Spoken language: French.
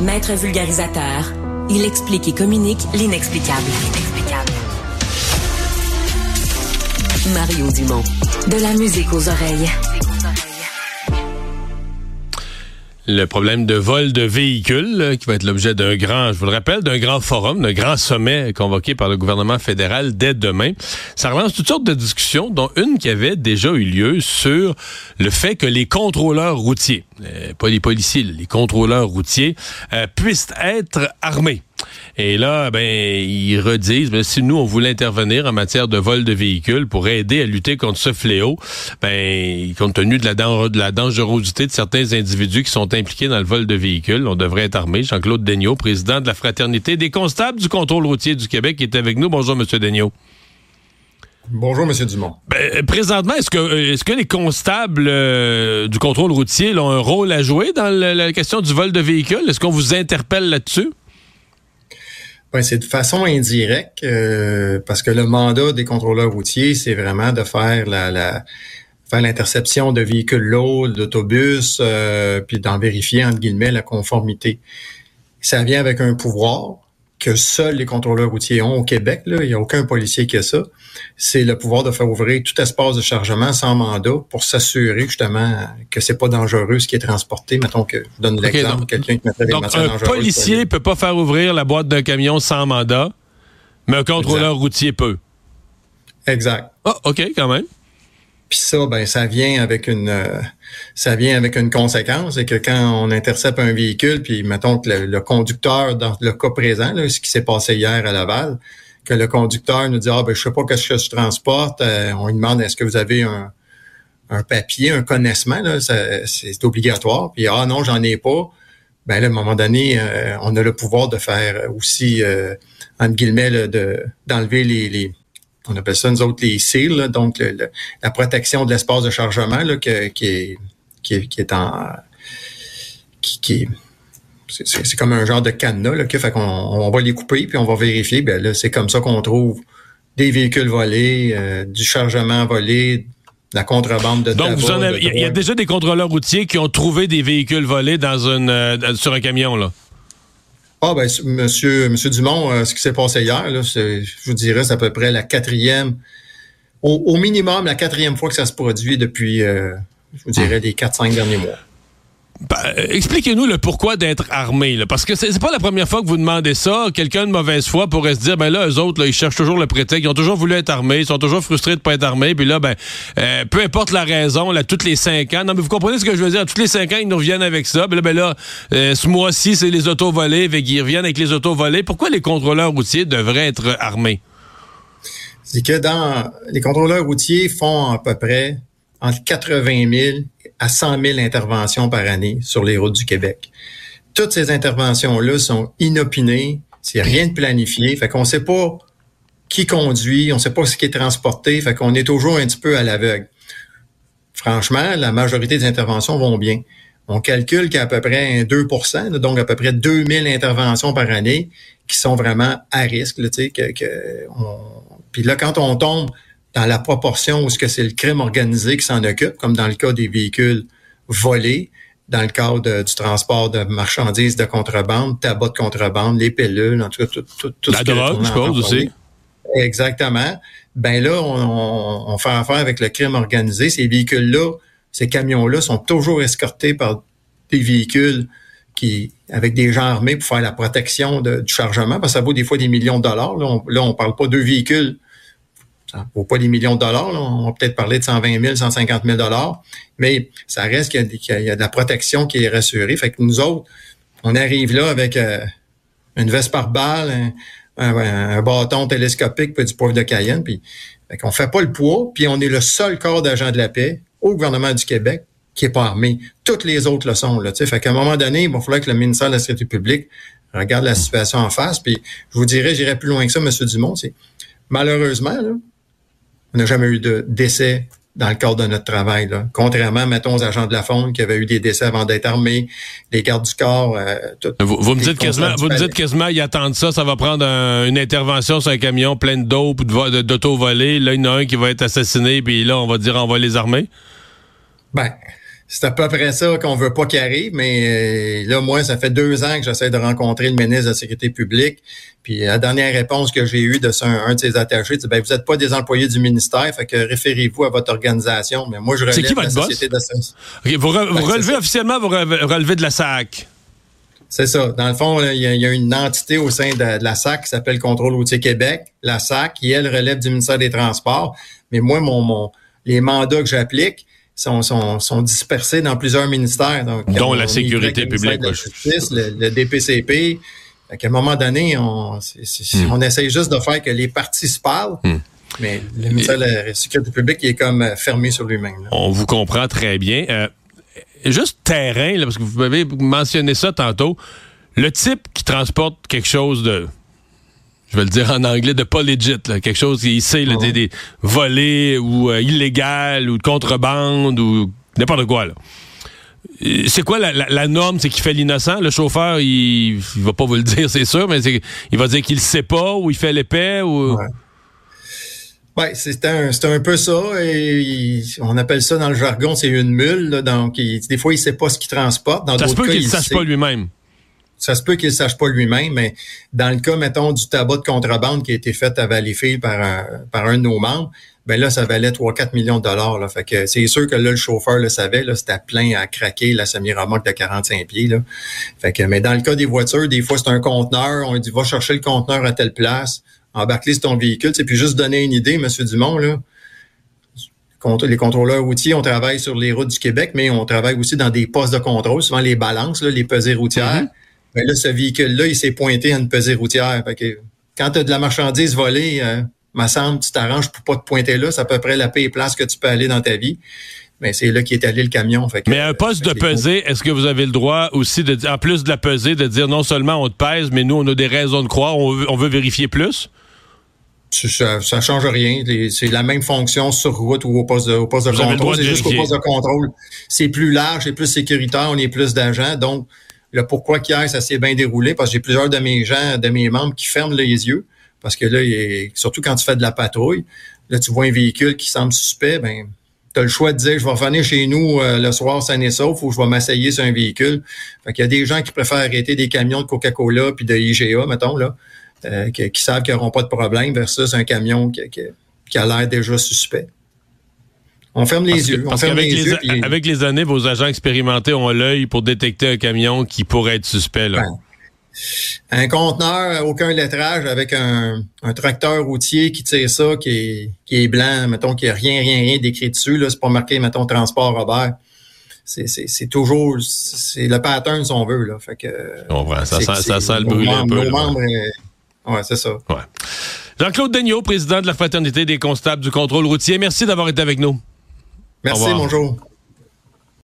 Maître vulgarisateur, il explique et communique l'inexplicable. Mario Dumont. De la musique aux oreilles. Le problème de vol de véhicules, qui va être l'objet d'un grand, je vous le rappelle, d'un grand forum, d'un grand sommet convoqué par le gouvernement fédéral dès demain. Ça relance toutes sortes de discussions, dont une qui avait déjà eu lieu sur le fait que les contrôleurs routiers, euh, pas les policiers, les contrôleurs routiers, euh, puissent être armés. Et là, ben, ils redisent, ben, si nous, on voulait intervenir en matière de vol de véhicules pour aider à lutter contre ce fléau, ben, compte tenu de la, de la dangerosité de certains individus qui sont impliqués dans le vol de véhicules, on devrait être armé. Jean-Claude Daigneault, président de la Fraternité des constables du contrôle routier du Québec, est avec nous. Bonjour, Monsieur Daigneault. Bonjour, M. Dumont. Ben, présentement, est-ce que, est-ce que les constables euh, du contrôle routier ont un rôle à jouer dans la question du vol de véhicules? Est-ce qu'on vous interpelle là-dessus? Ben, c'est de façon indirecte, euh, parce que le mandat des contrôleurs routiers, c'est vraiment de faire la, la faire l'interception de véhicules lourds, d'autobus, euh, puis d'en vérifier, entre guillemets, la conformité. Ça vient avec un pouvoir que seuls les contrôleurs routiers ont au Québec. Là. Il n'y a aucun policier qui a ça. C'est le pouvoir de faire ouvrir tout espace de chargement sans mandat pour s'assurer justement que c'est pas dangereux ce qui est transporté. Mettons que je donne l'exemple, quelqu'un qui mettrait des donc, un policier peut pas faire ouvrir la boîte d'un camion sans mandat, mais un contrôleur routier peut. Exact. Ah, OK, quand même. Puis ça, ben, ça vient avec une, euh, ça vient avec une conséquence, c'est que quand on intercepte un véhicule, puis mettons que le, conducteur, dans le cas présent, là, ce qui s'est passé hier à Laval, que le conducteur nous dit ah ben je sais pas qu'est-ce que je transporte, euh, on lui demande est-ce que vous avez un, un papier, un connaissement, c'est obligatoire. Puis ah non, j'en ai pas. Ben là, à un moment donné, euh, on a le pouvoir de faire aussi, entre guillemets, de d'enlever les, les on appelle ça nous autres les SEAL, donc la protection de l'espace de chargement là, qui, est, qui, est, qui est en qui, c'est comme un genre de cadenas là, fait qu'on on va les couper puis on va vérifier. Ben là, c'est comme ça qu'on trouve des véhicules volés, euh, du chargement volé, la contrebande de Donc, il y, a déjà des contrôleurs routiers qui ont trouvé des véhicules volés dans une euh, sur un camion là? Ah ben monsieur monsieur Dumont, euh, ce qui s'est passé hier, là, je vous dirais, c'est à peu près la quatrième, au, minimum la quatrième fois que ça se produit depuis, euh, je vous dirais, les quatre cinq derniers mois. Ben, expliquez-nous le pourquoi d'être armé, parce que c'est pas la première fois que vous demandez ça. Quelqu'un de mauvaise foi pourrait se dire, ben là, eux autres, ils cherchent toujours le prétexte, ils ont toujours voulu être armés, ils sont toujours frustrés de pas être armés, puis là, ben, euh, peu importe la raison, là, toutes les cinq ans, non, mais vous comprenez ce que je veux dire, tous les cinq ans, ils nous reviennent avec ça, puis là, ben là, euh, ce mois-ci, c'est les autos volés, fait qu'ils reviennent avec les autos volés. Pourquoi les contrôleurs routiers devraient être armés? C'est que dans les contrôleurs routiers font à peu près entre 80 000 à 100 000 interventions par année sur les routes du Québec. Toutes ces interventions-là sont inopinées, c'est rien de planifié, fait qu'on sait pas qui conduit, on sait pas ce qui est transporté, fait qu'on est toujours un petit peu à l'aveugle. Franchement, la majorité des interventions vont bien. On calcule qu'à peu près 2% donc à peu près 2000 interventions par année qui sont vraiment à risque. Là, que, que on... Puis là, quand on tombe dans la proportion où ce que c'est le crime organisé qui s'en occupe, comme dans le cas des véhicules volés, dans le cadre du transport de marchandises de contrebande, tabac de contrebande, les pilules, en tout cas, tout, tout, tout La drogue, je suppose aussi. Exactement. Ben là, on, on, fait affaire avec le crime organisé. Ces véhicules-là, ces camions-là sont toujours escortés par des véhicules qui avec des gens armés pour faire la protection de, du chargement, parce que ça vaut des fois des millions de dollars. Là, on, là, on parle pas de véhicules ça vaut pas des millions de dollars. Là. On va peut-être parler de 120 000, 150 000 dollars, mais ça reste qu'il y, a de la protection qui est rassurée. Fait que nous autres, on arrive là avec euh, une veste par balle, un, bâton télescopique, puis du poivre de Cayenne, puis fait qu'on fait pas le poids, puis on est le seul corps d'agent de la paix au gouvernement du Québec qui est pas armé. Toutes les autres le sont. Là, fait qu'à un moment donné, il va falloir que le ministère de la Sécurité publique regarde la situation en face. Puis je vous dirais, j'irai plus loin que ça, M. Dumont. C'est malheureusement, là, on n'a jamais eu de décès dans le cadre de notre travail. Là. Contrairement, mettons, aux agents de la Faune qui avaient eu des décès avant d'être armés, les gardes du corps. Euh, tout, vous, vous me dites quasiment, vous me dites quasiment, ils attendent ça, ça va prendre un, une intervention sur un camion plein de dope ou d'auto volé. Là, il y en a un qui va être assassiné, puis là, on va dire, on va les armer. Ben, c'est à peu près ça qu'on veut pas qu'il arrive, mais là, moi, ça fait deux ans que j'essaie de rencontrer le ministre de la Sécurité publique. Puis la dernière réponse que j'ai eue de un, un de ses attachés, c'est ben vous n'êtes pas des employés du ministère, fait que référez-vous à votre organisation. Mais moi, je relève qui, votre la société boss? de okay, vous, re, vous relevez officiellement, vous relevez de la SAC. C'est ça. Dans le fond, il y, y, a une entité au sein de, de la SAC qui s'appelle Contrôle routier Québec, la SAC, qui, elle, relève du ministère des Transports. Mais moi, mon, mon les mandats que j'applique, sont, sont, sont, dispersés dans plusieurs ministères. Donc, Dont la sécurité publique. La justice, le, le, DPCP. À un moment donné, on, c est, c est, mm. on essaye juste de faire que les partis se parlent. Mm. Mais le ministère de la Sécurité publique il est comme fermé sur lui-même. On vous comprend très bien. Euh, juste terrain, là, parce que vous m'avez mentionné ça tantôt. Le type qui transporte quelque chose de je vais le dire en anglais, de pas legit, là, quelque chose qui sait là, des, des volés ou euh, illégal ou de contrebande ou n'importe quoi. Là. C'est quoi la, la, la norme? C'est qu'il fait l'innocent? Le chauffeur, il, il va pas vous le dire, c'est sûr, mais il va dire qu'il sait pas ou il fait l'épais ou. Ouais. Ouais, c'est un, c'est un peu ça. Et il, on appelle ça dans le jargon, c'est une mule. Là, donc, il, des fois, il sait pas ce qu'il transporte. Dans ça se peut qu'il ne sache pas lui-même ça se peut qu'il ne sache pas lui-même, mais dans le cas, mettons, du tabac de contrebande qui a été fait à Valleyfield par un, par un de nos membres, ben là, ça valait 3-4 millions de dollars. Là. Fait que c'est sûr que là, le chauffeur le savait, là, c'était plein à craquer la semi-remorque de 45 pieds. Là. Fait que, mais dans le cas des voitures, des fois, c'est un conteneur, on dit va chercher le conteneur à telle place, embarque-le sur ton véhicule. C'est puis juste donner une idée, M. Dumont, là. Les contrôleurs routiers, on travaille sur les routes du Québec, mais on travaille aussi dans des postes de contrôle, souvent les balances, là, les pesées routières. Mm -hmm. Ben là, ce véhicule-là, il s'est pointé à une pesée routière. Fait que quand tu as de la marchandise volée, euh, me semble, tu t'arranges pour pas te pointer là. C'est à peu près la paix et place que tu peux aller dans ta vie. Mais c'est là qu'est allé le camion. Fait que, mais un poste de pesée, est-ce que vous avez le droit aussi, de en plus de la pesée, de dire non seulement on te pèse, mais nous, on a des raisons de croire, on veut, on veut vérifier plus? Ça, ça change rien. C'est la même fonction sur route ou au poste de, au poste de contrôle. C'est juste qu'au poste de contrôle, c'est plus large, c'est plus sécuritaire, on est plus d'agents. Donc, le pourquoi qu'hier, ça s'est bien déroulé, parce que j'ai plusieurs de mes gens, de mes membres qui ferment les yeux. Parce que là, est, surtout quand tu fais de la patrouille, là, tu vois un véhicule qui semble suspect, ben, tu as le choix de dire, je vais revenir chez nous euh, le soir sain et sauf ou je vais m'asseyer sur un véhicule. Fait qu'il y a des gens qui préfèrent arrêter des camions de Coca-Cola puis de IGA, mettons, là, euh, qui, qui, savent qu'ils n'auront pas de problème versus un camion qui, qui, qui a l'air déjà suspect. On ferme les parce yeux. Que, parce qu'avec les, avec les années, vos agents expérimentés ont l'œil pour détecter un camion qui pourrait être suspect. Là. Ben, un conteneur, aucun lettrage, avec un, un, tracteur routier qui tire ça, qui est, qui est blanc, mettons, qui a rien, rien, rien décrit dessus. Là, c'est pas marqué, mettons, transport Robert. C'est toujours, c'est le pattern si on veut. Là. Fait que, ça, sent, ça sent le brûler un peu. Membres, ouais, c'est ça. Ouais. Jean-Claude Daigneault, président de la Fraternité des constables du contrôle routier, merci d'avoir été avec nous. Merci, bonjour.